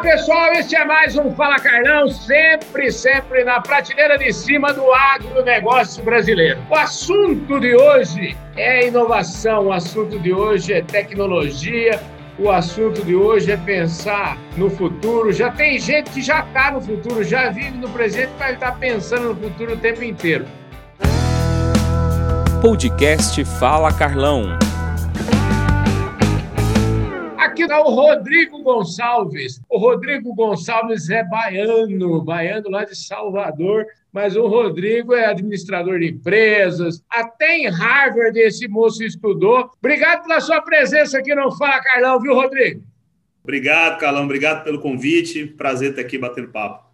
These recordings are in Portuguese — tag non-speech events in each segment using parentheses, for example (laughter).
pessoal, este é mais um Fala Carlão, sempre, sempre na prateleira de cima do agronegócio brasileiro. O assunto de hoje é inovação, o assunto de hoje é tecnologia, o assunto de hoje é pensar no futuro. Já tem gente que já está no futuro, já vive no presente, mas está pensando no futuro o tempo inteiro. Podcast Fala Carlão aqui está o Rodrigo Gonçalves. O Rodrigo Gonçalves é baiano, baiano lá de Salvador, mas o Rodrigo é administrador de empresas. Até em Harvard esse moço estudou. Obrigado pela sua presença aqui no Fala Carlão, viu, Rodrigo? Obrigado, Carlão. Obrigado pelo convite. Prazer estar aqui batendo papo.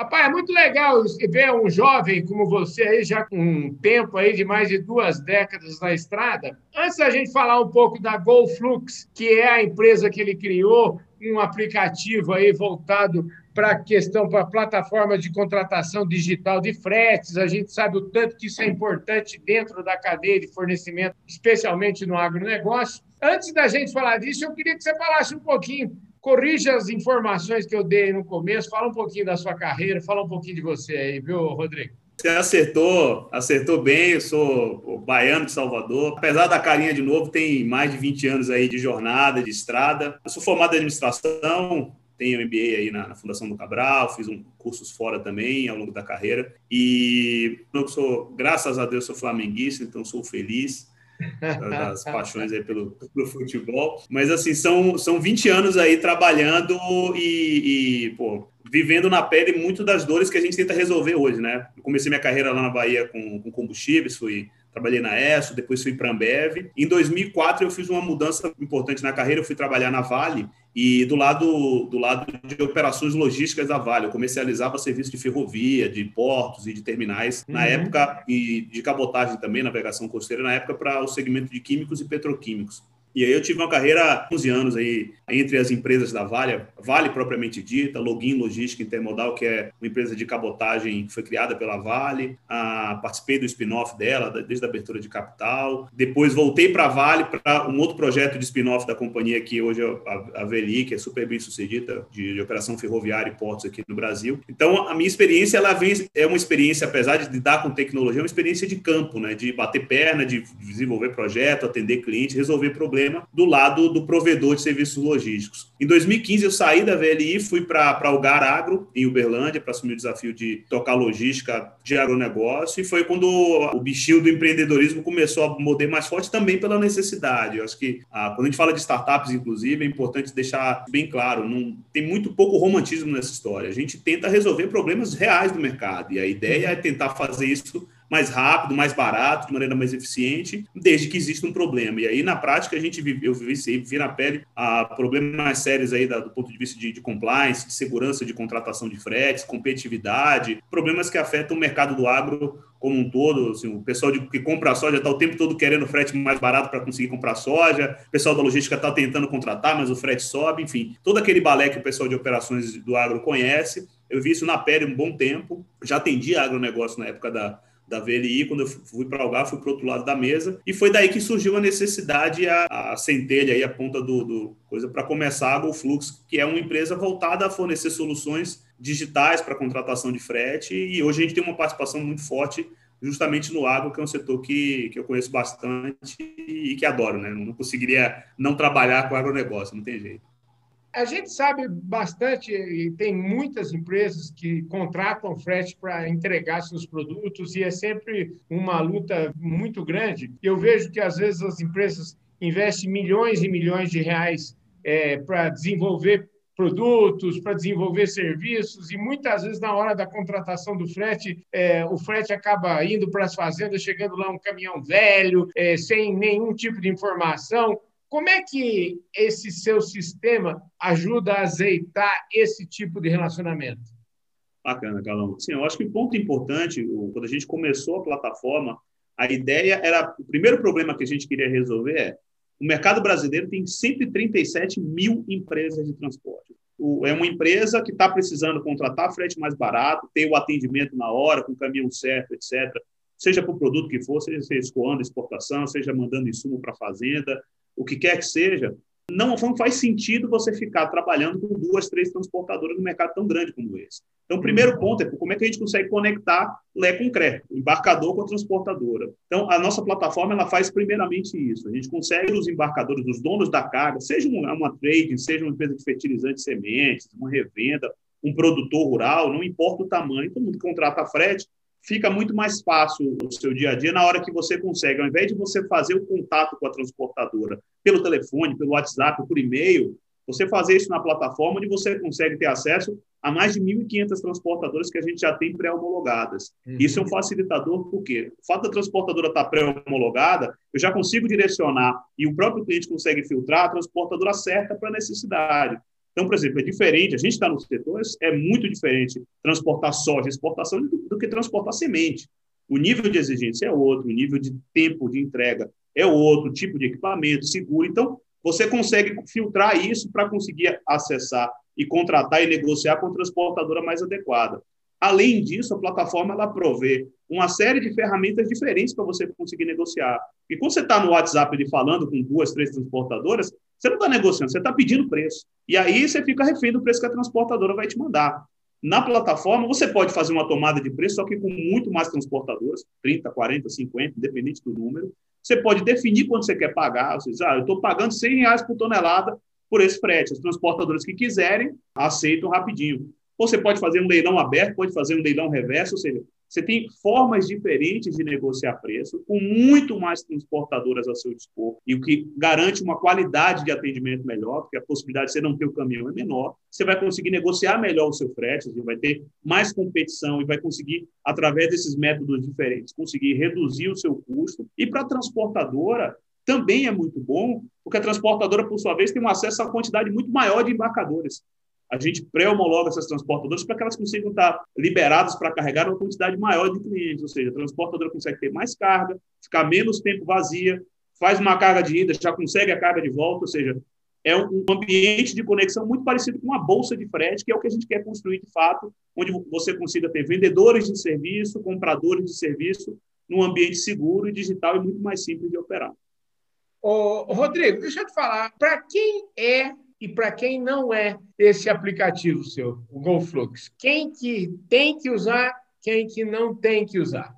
Rapaz, é muito legal ver um jovem como você aí, já com um tempo aí de mais de duas décadas na estrada. Antes da gente falar um pouco da GoFlux, que é a empresa que ele criou, um aplicativo aí voltado para a questão, para a plataforma de contratação digital de fretes. A gente sabe o tanto que isso é importante dentro da cadeia de fornecimento, especialmente no agronegócio. Antes da gente falar disso, eu queria que você falasse um pouquinho corrija as informações que eu dei no começo, fala um pouquinho da sua carreira, fala um pouquinho de você aí, viu, Rodrigo? Você acertou, acertou bem. Eu sou baiano de Salvador. Apesar da carinha de novo, tem mais de 20 anos aí de jornada, de estrada. Eu sou formado em administração, tenho MBA aí na, na, Fundação do Cabral, fiz um cursos fora também ao longo da carreira. E eu sou, graças a Deus, sou flamenguista, então sou feliz (laughs) das paixões aí pelo, pelo, futebol. Mas, assim, são, são 20 anos aí trabalhando e, e, pô, vivendo na pele muito das dores que a gente tenta resolver hoje, né? Eu comecei minha carreira lá na Bahia com, com combustíveis, fui trabalhei na ESSO, depois fui para a Ambev. Em 2004 eu fiz uma mudança importante na carreira, eu fui trabalhar na Vale e do lado do lado de operações logísticas da Vale, eu comercializava serviços de ferrovia, de portos e de terminais uhum. na época e de cabotagem também, navegação costeira na época para o segmento de químicos e petroquímicos. E aí eu tive uma carreira 11 anos aí entre as empresas da Vale, Vale propriamente dita, Login Logística Intermodal, que é uma empresa de cabotagem que foi criada pela Vale. Ah, participei do spin-off dela, desde a abertura de capital. Depois voltei para a Vale para um outro projeto de spin-off da companhia que hoje é a, VLI, que é super bem sucedida, de, de, operação ferroviária e portos aqui no Brasil. Então, a minha experiência ela vem, é uma experiência, apesar de lidar com tecnologia, é uma experiência de campo, né? de bater perna, de desenvolver projeto, atender cliente, resolver problemas problema do lado do provedor de serviços logísticos. Em 2015, eu saí da VLI, fui para o GAR Agro, em Uberlândia, para assumir o desafio de tocar logística de agronegócio, e foi quando o bichinho do empreendedorismo começou a morder mais forte também pela necessidade. Eu acho que ah, quando a gente fala de startups, inclusive, é importante deixar bem claro, não tem muito pouco romantismo nessa história. A gente tenta resolver problemas reais do mercado, e a ideia é tentar fazer isso mais rápido, mais barato, de maneira mais eficiente, desde que exista um problema. E aí, na prática, a gente vive, eu vivi, vi na pele a problemas mais sérios aí do ponto de vista de, de compliance, de segurança de contratação de fretes, competitividade, problemas que afetam o mercado do agro como um todo, assim, o pessoal de, que compra soja está o tempo todo querendo frete mais barato para conseguir comprar soja, o pessoal da logística está tentando contratar, mas o frete sobe, enfim, todo aquele balé que o pessoal de operações do agro conhece, eu vi isso na pele um bom tempo, já atendi agronegócio na época da, da VLI, quando eu fui para o fui para outro lado da mesa, e foi daí que surgiu a necessidade, a, a centelha a ponta do, do coisa para começar a GoFlux, que é uma empresa voltada a fornecer soluções digitais para contratação de frete, e hoje a gente tem uma participação muito forte justamente no agro, que é um setor que, que eu conheço bastante e que adoro, né? Não conseguiria não trabalhar com agronegócio, não tem jeito. A gente sabe bastante, e tem muitas empresas que contratam frete para entregar seus produtos, e é sempre uma luta muito grande. Eu vejo que, às vezes, as empresas investem milhões e milhões de reais é, para desenvolver produtos, para desenvolver serviços, e muitas vezes, na hora da contratação do frete, é, o frete acaba indo para as fazendas, chegando lá um caminhão velho, é, sem nenhum tipo de informação. Como é que esse seu sistema ajuda a azeitar esse tipo de relacionamento? Bacana, Galão. Sim, eu acho que o ponto importante, quando a gente começou a plataforma, a ideia era, o primeiro problema que a gente queria resolver é, o mercado brasileiro tem 137 mil empresas de transporte. é uma empresa que está precisando contratar frete mais barato, ter o atendimento na hora, com o caminhão certo, etc. Seja para o produto que for, seja escoando exportação, seja mandando insumo para a fazenda, o que quer que seja, não, não faz sentido você ficar trabalhando com duas, três transportadoras no mercado tão grande como esse. Então, o primeiro uhum. ponto é como é que a gente consegue conectar Lé com CRE, o embarcador com a transportadora. Então, a nossa plataforma ela faz primeiramente isso. A gente consegue os embarcadores, os donos da carga, seja uma, uma trading, seja uma empresa de fertilizantes sementes, uma revenda, um produtor rural, não importa o tamanho, todo mundo contrata frete, fica muito mais fácil o seu dia a dia na hora que você consegue, ao invés de você fazer o contato com a transportadora pelo telefone, pelo WhatsApp, por e-mail, você fazer isso na plataforma onde você consegue ter acesso a mais de 1.500 transportadoras que a gente já tem pré-homologadas. Uhum. Isso é um facilitador, porque o fato da transportadora estar pré-homologada, eu já consigo direcionar e o próprio cliente consegue filtrar a transportadora certa para a necessidade. Então, por exemplo, é diferente, a gente está nos setores, é muito diferente transportar soja, exportação, do, do, que transportar semente. O nível de exigência é outro, o nível de tempo de entrega é outro, tipo de equipamento, seguro. Então, você consegue filtrar isso para conseguir acessar e contratar e negociar com a transportadora mais adequada. Além disso, a plataforma ela provê uma série de ferramentas diferentes para você conseguir negociar. E quando você está no WhatsApp ele falando com duas, três transportadoras, você não está negociando, você está pedindo preço. E aí você fica refém do preço que a transportadora vai te mandar. Na plataforma, você pode fazer uma tomada de preço, só que com muito mais transportadoras, 30, 40, 50, independente do número. Você pode definir quanto você quer pagar. Você diz, ah, eu estou pagando 100 reais por tonelada por esse frete. As transportadoras que quiserem, aceitam rapidinho. Ou você pode fazer um leilão aberto, pode fazer um leilão reverso, ou seja, você tem formas diferentes de negociar preço, com muito mais transportadoras a seu dispor, e o que garante uma qualidade de atendimento melhor, porque a possibilidade de você não ter o caminhão é menor. Você vai conseguir negociar melhor o seu frete, você vai ter mais competição e vai conseguir, através desses métodos diferentes, conseguir reduzir o seu custo. E para a transportadora, também é muito bom, porque a transportadora, por sua vez, tem um acesso a uma quantidade muito maior de embarcadores a gente pré-homologa essas transportadoras para que elas consigam estar liberadas para carregar uma quantidade maior de clientes, ou seja, a transportadora consegue ter mais carga, ficar menos tempo vazia, faz uma carga de ida, já consegue a carga de volta, ou seja, é um ambiente de conexão muito parecido com uma bolsa de frete, que é o que a gente quer construir de fato, onde você consiga ter vendedores de serviço, compradores de serviço, num ambiente seguro e digital e muito mais simples de operar. Ô, Rodrigo, deixa eu te falar, para quem é e para quem não é esse aplicativo seu, o GoFlux? Quem que tem que usar, quem que não tem que usar?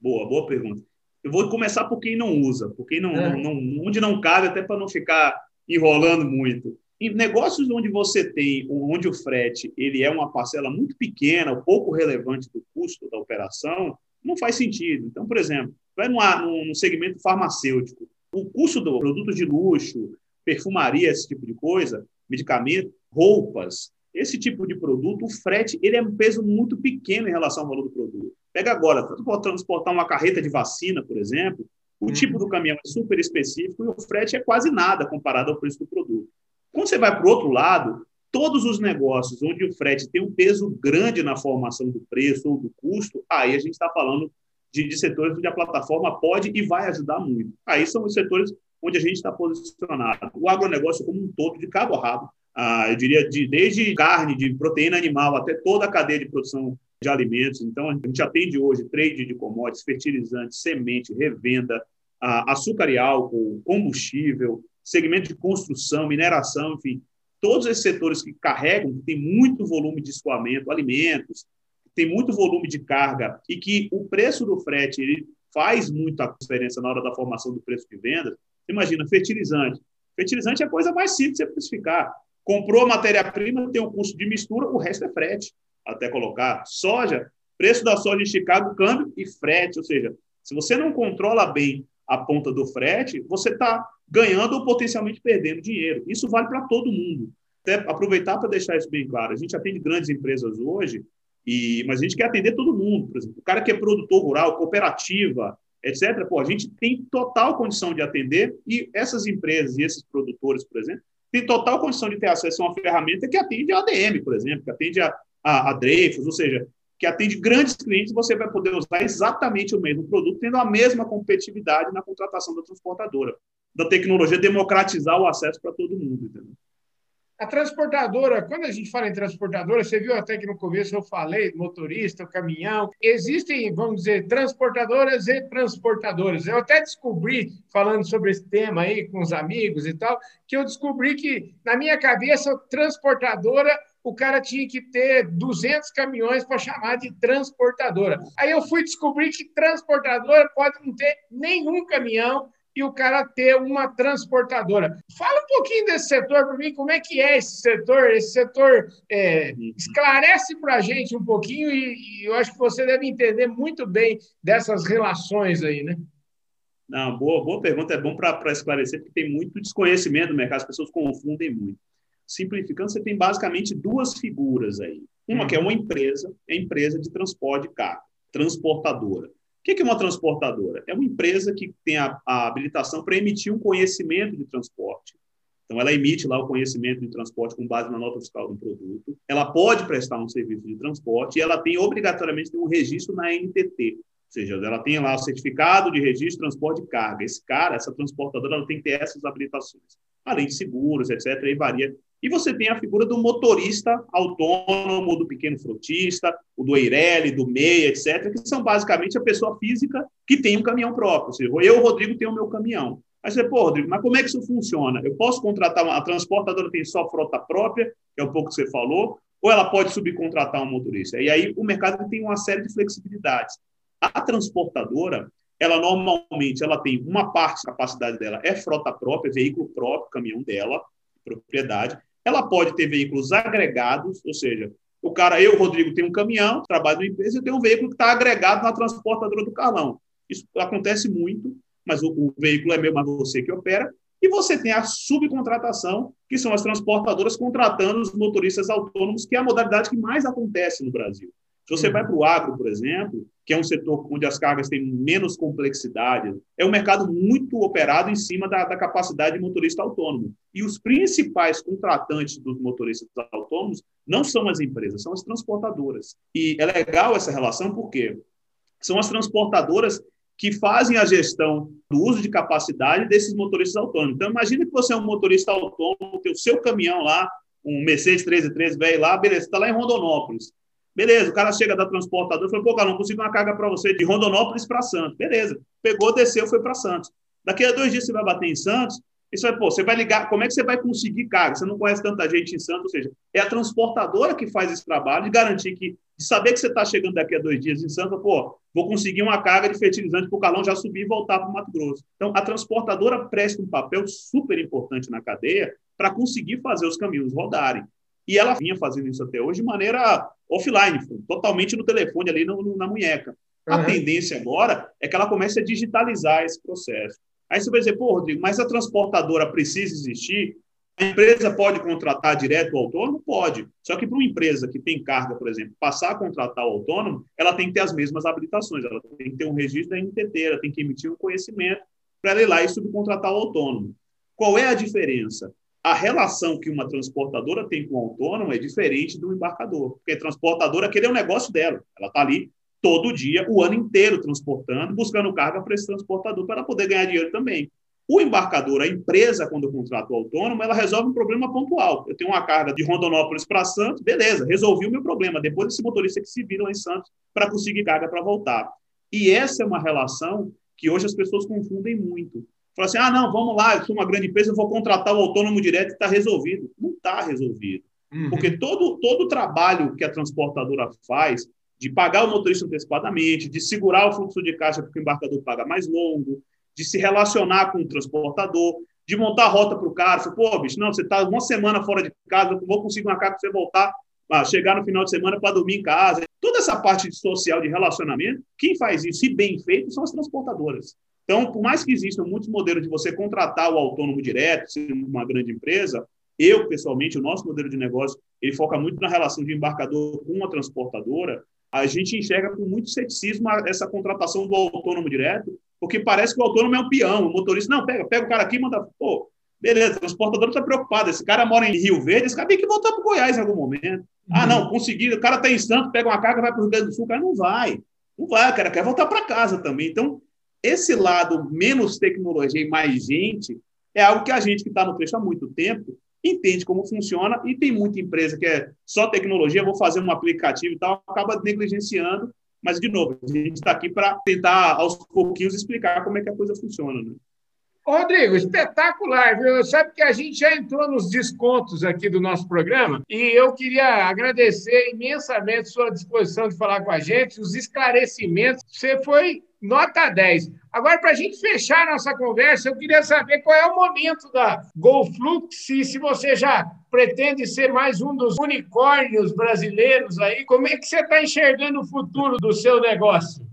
Boa, boa pergunta. Eu vou começar por quem não usa, por quem não, é. não, não onde não cabe, até para não ficar enrolando muito. Em negócios onde você tem, onde o frete ele é uma parcela muito pequena, pouco relevante do custo da operação, não faz sentido. Então, por exemplo, vai no, no segmento farmacêutico, o custo do produto de luxo, perfumaria, esse tipo de coisa, medicamento, roupas, esse tipo de produto, o frete ele é um peso muito pequeno em relação ao valor do produto. Pega agora, para transportar uma carreta de vacina, por exemplo, o uhum. tipo do caminhão é super específico e o frete é quase nada comparado ao preço do produto. Quando você vai para o outro lado, todos os negócios onde o frete tem um peso grande na formação do preço ou do custo, aí a gente está falando de, de setores onde a plataforma pode e vai ajudar muito. Aí são os setores onde a gente está posicionado. O agronegócio como um todo, de cabo a rabo, ah, eu diria de, desde carne, de proteína animal, até toda a cadeia de produção de alimentos. Então, a gente atende hoje trade de commodities, fertilizantes, semente, revenda, ah, açúcar e álcool, combustível, segmento de construção, mineração, enfim, todos esses setores que carregam, que tem muito volume de escoamento, alimentos, tem muito volume de carga e que o preço do frete ele faz muita diferença na hora da formação do preço de venda, Imagina, fertilizante. Fertilizante é a coisa mais simples de você especificar. Comprou matéria-prima, tem o um custo de mistura, o resto é frete, até colocar. Soja, preço da soja em Chicago, câmbio e frete. Ou seja, se você não controla bem a ponta do frete, você está ganhando ou potencialmente perdendo dinheiro. Isso vale para todo mundo. Até aproveitar para deixar isso bem claro. A gente atende grandes empresas hoje, e, mas a gente quer atender todo mundo. Por exemplo, o cara que é produtor rural, cooperativa, etc., pô, a gente tem total condição de atender e essas empresas e esses produtores, por exemplo, têm total condição de ter acesso a uma ferramenta que atende a ADM, por exemplo, que atende a, a, a Dreyfus, ou seja, que atende grandes clientes, você vai poder usar exatamente o mesmo produto, tendo a mesma competitividade na contratação da transportadora, da tecnologia democratizar o acesso para todo mundo, entendeu? A transportadora, quando a gente fala em transportadora, você viu até que no começo eu falei motorista, caminhão. Existem, vamos dizer, transportadoras e transportadoras. Eu até descobri, falando sobre esse tema aí com os amigos e tal, que eu descobri que, na minha cabeça, transportadora o cara tinha que ter 200 caminhões para chamar de transportadora. Aí eu fui descobrir que transportadora pode não ter nenhum caminhão e o cara ter uma transportadora. Fala um pouquinho desse setor para mim, como é que é esse setor? Esse setor é, esclarece para a gente um pouquinho e, e, eu acho que você deve entender muito bem dessas relações aí, né? Não, boa, boa pergunta, é bom para esclarecer, porque tem muito desconhecimento no mercado, as pessoas confundem muito simplificando, você tem basicamente duas figuras aí. Uma que é uma empresa, é empresa de transporte de carga, transportadora. O que é uma transportadora? É uma empresa que tem a, a habilitação para emitir um conhecimento de transporte. Então, ela emite lá o conhecimento de transporte com base na nota fiscal do produto. Ela pode prestar um serviço de transporte e ela tem obrigatoriamente um registro na NTT. Ou seja, ela tem lá o certificado de registro de transporte de carga. Esse cara, essa transportadora, ela tem que ter essas habilitações. Além de seguros, etc. E varia e você tem a figura do motorista autônomo, do pequeno frotista, o do Eireli, do MEI, etc., que são basicamente a pessoa física que tem um caminhão próprio. Ou seja, eu, Rodrigo, tenho o meu caminhão. Aí você, pô, Rodrigo, mas como é que isso funciona? Eu posso contratar uma a transportadora tem só frota própria, que é um pouco que você falou, ou ela pode subcontratar um motorista? E aí o mercado tem uma série de flexibilidades. A transportadora, ela normalmente ela tem uma parte da capacidade dela é frota própria, veículo próprio, caminhão dela, propriedade. Ela pode ter veículos agregados, ou seja, o cara, eu, Rodrigo, tenho um caminhão, trabalho na empresa, eu tenho um veículo que está agregado na transportadora do Carlão. Isso acontece muito, mas o, o veículo é meu, mas você que opera. E você tem a subcontratação, que são as transportadoras contratando os motoristas autônomos, que é a modalidade que mais acontece no Brasil. Se você vai para o agro, por exemplo, que é um setor onde as cargas têm menos complexidade, é um mercado muito operado em cima da, da capacidade de motorista autônomo. E os principais contratantes dos motoristas autônomos não são as empresas, são as transportadoras. E é legal essa relação porque são as transportadoras que fazem a gestão do uso de capacidade desses motoristas autônomos. Então, imagine que você é um motorista autônomo, tem o seu caminhão lá, um Mercedes 1313 velho lá, beleza, está lá em Rondonópolis. Beleza, o cara chega da transportadora e falou, pô, cara, não consigo uma carga para você de Rondonópolis para Santos. Beleza, pegou, desceu, foi para Santos. Daqui a dois dias você vai bater em Santos, isso vai, pô, você vai ligar, como é que você vai conseguir carga? Você não conhece tanta gente em Santos, ou seja, é a transportadora que faz esse trabalho de garantir que, de saber que você está chegando daqui a dois dias em Santos, pô, vou conseguir uma carga de fertilizante para o Carlão já subir e voltar para o Mato Grosso. Então, a transportadora presta um papel super importante na cadeia para conseguir fazer os caminhos rodarem. E ela vinha fazendo isso até hoje de maneira offline, totalmente no telefone, ali no, no, na munheca. A uhum. tendência agora é que ela comece a digitalizar esse processo. Aí você vai dizer, pô, Rodrigo, mas a transportadora precisa existir? A empresa pode contratar direto o autônomo? Pode. Só que para uma empresa que tem carga, por exemplo, passar a contratar o autônomo, ela tem que ter as mesmas habilitações. Ela tem que ter um registro da NTT, ela tem que emitir um conhecimento para ela ir lá e subcontratar o autônomo. Qual é a diferença? A relação que uma transportadora tem com o autônomo é diferente do embarcador, porque a transportadora, aquele é o negócio dela. Ela está ali todo dia, o ano inteiro, transportando, buscando carga para esse transportador, para poder ganhar dinheiro também. O embarcador, a empresa, quando contrata o autônomo, ela resolve um problema pontual. Eu tenho uma carga de Rondonópolis para Santos, beleza, resolvi o meu problema. Depois esse motorista que se vira lá em Santos para conseguir carga para voltar. E essa é uma relação que hoje as pessoas confundem muito. Fala assim, ah, não, vamos lá, eu sou uma grande empresa, eu vou contratar o autônomo direto e está resolvido. Não está resolvido. Uhum. Porque todo, todo o trabalho que a transportadora faz de pagar o motorista antecipadamente, de segurar o fluxo de caixa porque o embarcador paga mais longo, de se relacionar com o transportador, de montar a rota para o cara. Você, Pô, bicho, não, você está uma semana fora de casa, eu vou conseguir uma carga para você voltar, ah, chegar no final de semana para dormir em casa. Toda essa parte social de relacionamento, quem faz isso, e bem feito, são as transportadoras. Então, por mais que existam muitos modelos de você contratar o autônomo direto, sendo uma grande empresa, eu, pessoalmente, o nosso modelo de negócio, ele foca muito na relação de embarcador com a transportadora, a gente enxerga com muito ceticismo essa contratação do autônomo direto, porque parece que o autônomo é um peão, o motorista, não, pega, pega o cara aqui e manda, pô, beleza, a transportadora está preocupada, esse cara mora em Rio Verde, esse cara tem que voltar para o Goiás em algum momento. Ah, não, consegui, o cara está em Santos, pega uma carga, vai para o Rio Grande do Sul, o cara não vai, não vai, o cara quer voltar para casa também. Então, esse lado menos tecnologia e mais gente é algo que a gente que está no trecho há muito tempo entende como funciona e tem muita empresa que é só tecnologia, vou fazer um aplicativo e tal, acaba negligenciando. Mas, de novo, a gente está aqui para tentar, aos pouquinhos, explicar como é que a coisa funciona. Né? Rodrigo, espetacular, viu? Sabe que a gente já entrou nos descontos aqui do nosso programa e eu queria agradecer imensamente sua disposição de falar com a gente, os esclarecimentos. Você foi nota 10. Agora, para a gente fechar nossa conversa, eu queria saber qual é o momento da GoFlux e se você já pretende ser mais um dos unicórnios brasileiros aí. Como é que você está enxergando o futuro do seu negócio?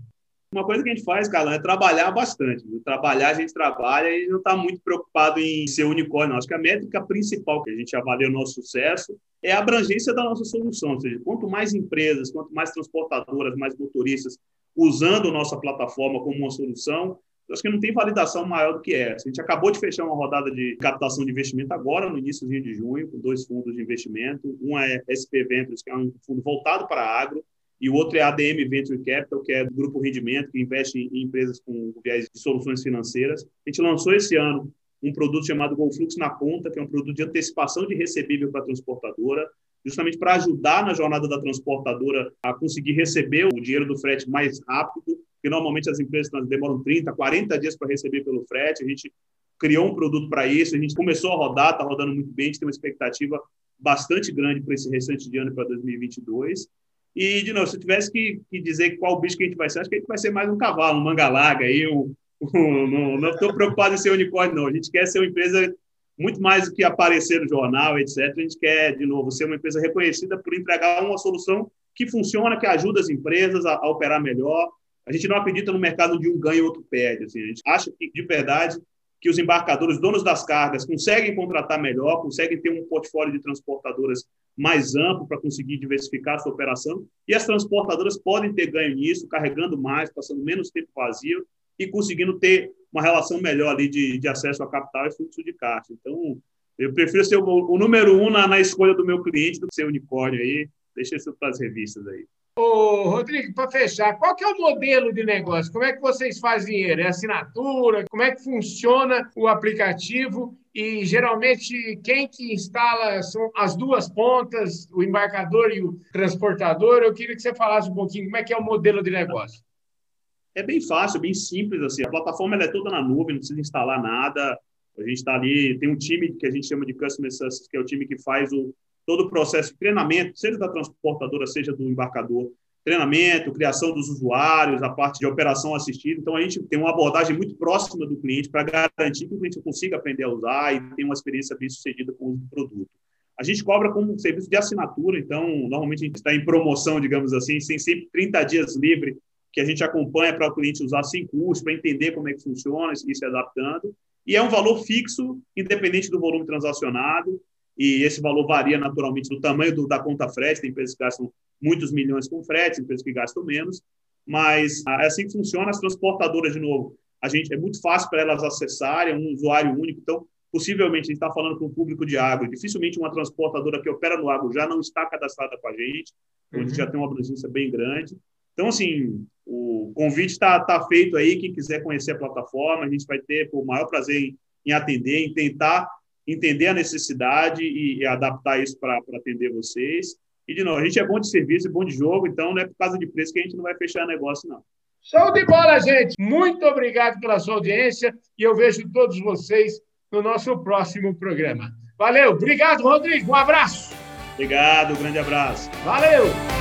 Uma coisa que a gente faz, Galã, é trabalhar bastante. Trabalhar, a gente trabalha e não está muito preocupado em ser unicórnio. Acho que a métrica principal que a gente avalia o nosso sucesso é a abrangência da nossa solução. Ou seja, quanto mais empresas, quanto mais transportadoras, mais motoristas usando nossa plataforma como uma solução, acho que não tem validação maior do que essa. A gente acabou de fechar uma rodada de captação de investimento agora, no início de junho, com dois fundos de investimento. Um é SP Ventures, que é um fundo voltado para agro, e o outro é ADM Venture Capital, que é do Grupo Rendimento, que investe em empresas com viés de soluções financeiras. A gente lançou esse ano um produto chamado GoFlux na Conta, que é um produto de antecipação de recebível para a transportadora, justamente para ajudar na jornada da transportadora a conseguir receber o dinheiro do frete mais rápido, porque normalmente as empresas demoram 30, 40 dias para receber pelo frete. A gente criou um produto para isso, a gente começou a rodar, está rodando muito bem, a gente tem uma expectativa bastante grande para esse restante de ano para 2022. E, de novo, se eu tivesse que, que, dizer qual bicho que a gente vai ser, acho que a gente vai ser mais um cavalo, um manga-larga aí, um, um, não estou preocupado em ser unicórnio, não. A gente quer ser uma empresa muito mais do que aparecer no jornal, etc. A gente quer, de novo, ser uma empresa reconhecida por entregar uma solução que funciona, que ajuda as empresas a, a operar melhor. A gente não acredita no mercado de um ganha e outro perde. Assim. A gente acha que, de verdade, que os embarcadores, donos das cargas, conseguem contratar melhor, conseguem ter um portfólio de transportadoras mais amplo para conseguir diversificar a sua operação, e as transportadoras podem ter ganho nisso, carregando mais, passando menos tempo vazio e conseguindo ter uma relação melhor ali de, de acesso a capital e fluxo de caixa. Então, eu prefiro ser o, o número um na, na, escolha do meu cliente do que ser unicórnio aí. Deixa isso para as revistas aí. Ô, Rodrigo, para fechar, qual que é o modelo de negócio? Como é que vocês fazem dinheiro? É assinatura? Como é que funciona o aplicativo? E geralmente quem que instala são as duas pontas, o embarcador e o transportador. Eu queria que você falasse um pouquinho como é que é o modelo de negócio. É bem fácil, bem simples assim. A plataforma é toda na nuvem, não precisa instalar nada. A gente está ali, tem um time que a gente chama de Customer Success, que é o time que faz o, todo o processo de treinamento, seja da transportadora, seja do embarcador, treinamento, criação dos usuários, a parte de operação assistida. Então, a gente tem uma abordagem muito próxima do cliente para garantir que o cliente consiga aprender a usar e tenha uma experiência bem sucedida com o uso do produto. A gente cobra como um serviço de assinatura, então, normalmente a gente está em promoção, digamos assim, sem sempre 30 dias livre, que a gente acompanha para o cliente usar sem custo, para entender como é que funciona e se adaptando. E é um valor fixo, independente do volume transacionado e esse valor varia naturalmente do tamanho do, da conta frete, tem empresas que gastam muitos milhões com frete, empresas que gastam menos, mas é assim que funciona as transportadoras, de novo, a gente é muito fácil para elas acessarem, é um usuário único, então, possivelmente, a gente está falando com o público de agro, dificilmente uma transportadora que opera no agro já não está cadastrada com a gente, então uhum. a gente já tem uma abrangência bem grande. Então, assim, o convite está tá feito aí, quem quiser conhecer a plataforma, a gente vai ter o maior prazer em, em atender, em tentar entender a necessidade e, e adaptar isso para atender vocês. E, de novo, a gente é bom de serviço e bom de jogo, então não é por causa de preço que a gente não vai fechar negócio, não. Show de bola, gente! Muito obrigado pela sua audiência e eu vejo todos vocês no nosso próximo programa. Valeu! Obrigado, Rodrigo! Um abraço! Obrigado, um grande abraço. Valeu!